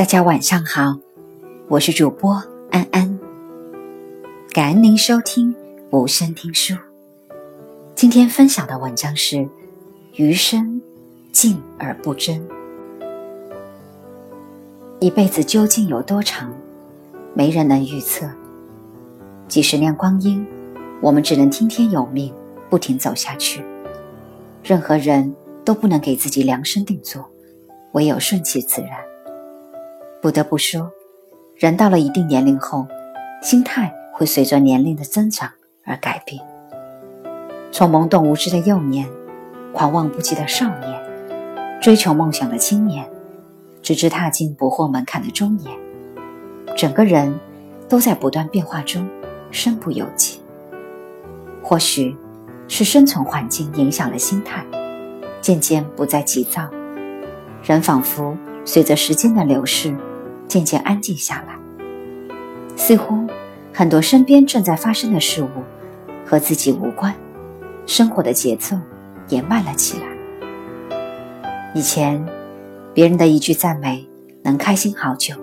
大家晚上好，我是主播安安，感恩您收听无声听书。今天分享的文章是《余生静而不争》。一辈子究竟有多长，没人能预测。几十年光阴，我们只能听天由命，不停走下去。任何人都不能给自己量身定做，唯有顺其自然。不得不说，人到了一定年龄后，心态会随着年龄的增长而改变。从懵懂无知的幼年，狂妄不羁的少年，追求梦想的青年，直至踏进不惑门槛的中年，整个人都在不断变化中，身不由己。或许，是生存环境影响了心态，渐渐不再急躁，人仿佛随着时间的流逝。渐渐安静下来，似乎很多身边正在发生的事物和自己无关，生活的节奏也慢了起来。以前，别人的一句赞美能开心好久，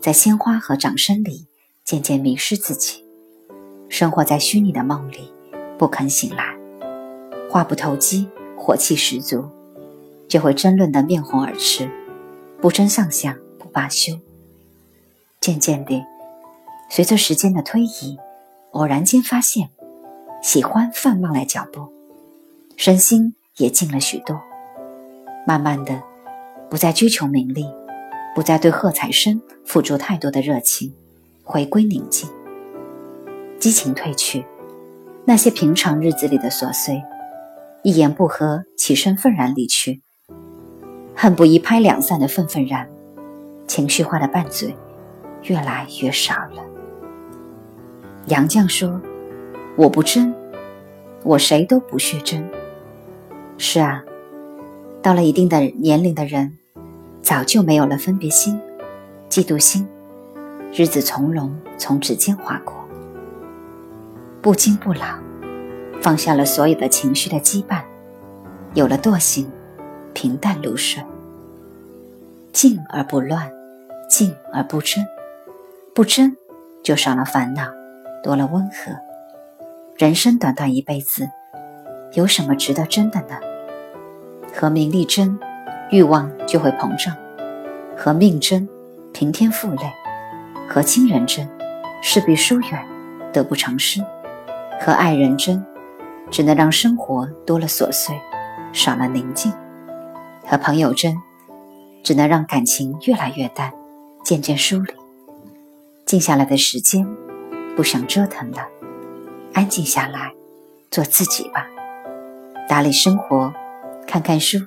在鲜花和掌声里渐渐迷失自己，生活在虚拟的梦里，不肯醒来，话不投机，火气十足，就会争论得面红耳赤，不争上下。罢休。渐渐地，随着时间的推移，偶然间发现，喜欢放慢了脚步，身心也静了许多。慢慢的，不再追求名利，不再对喝彩声付出太多的热情，回归宁静。激情褪去，那些平常日子里的琐碎，一言不合起身愤然离去，恨不一拍两散的愤愤然。情绪化的拌嘴越来越少了。杨绛说：“我不争，我谁都不屑争。”是啊，到了一定的年龄的人，早就没有了分别心、嫉妒心，日子从容从指尖划过，不惊不老，放下了所有的情绪的羁绊，有了惰性，平淡如水。静而不乱，静而不争，不争就少了烦恼，多了温和。人生短短一辈子，有什么值得争的呢？和名利争，欲望就会膨胀；和命争，平添负累；和亲人争，势必疏远，得不偿失；和爱人争，只能让生活多了琐碎，少了宁静；和朋友争。只能让感情越来越淡，渐渐疏离。静下来的时间，不想折腾了，安静下来，做自己吧。打理生活，看看书，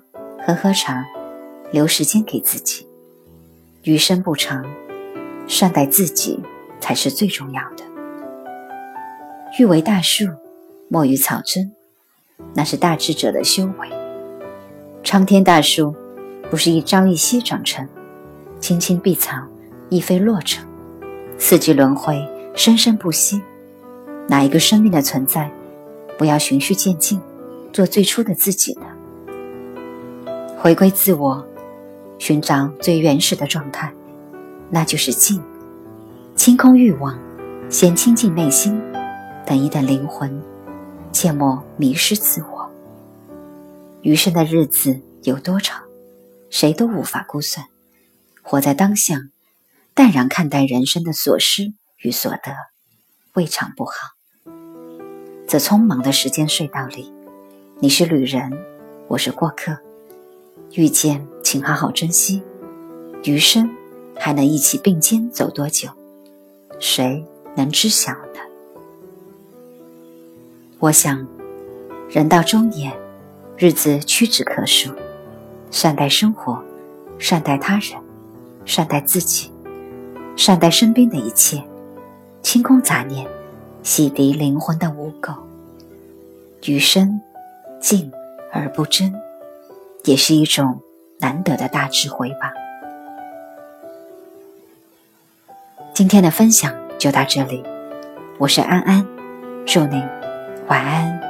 喝喝茶，留时间给自己。余生不长，善待自己才是最重要的。欲为大树，莫与草争，那是大智者的修为。苍天大树。不是一朝一夕长成，青青碧草亦非落成，四季轮回，生生不息。哪一个生命的存在，不要循序渐进，做最初的自己呢？回归自我，寻找最原始的状态，那就是静。清空欲望，先清净内心，等一等灵魂，切莫迷失自我。余生的日子有多长？谁都无法估算，活在当下，淡然看待人生的所失与所得，未尝不好。在匆忙的时间隧道里，你是旅人，我是过客。遇见，请好好珍惜。余生还能一起并肩走多久？谁能知晓呢？我想，人到中年，日子屈指可数。善待生活，善待他人，善待自己，善待身边的一切，清空杂念，洗涤灵魂的污垢。余生，静而不争，也是一种难得的大智慧吧。今天的分享就到这里，我是安安，祝您晚安。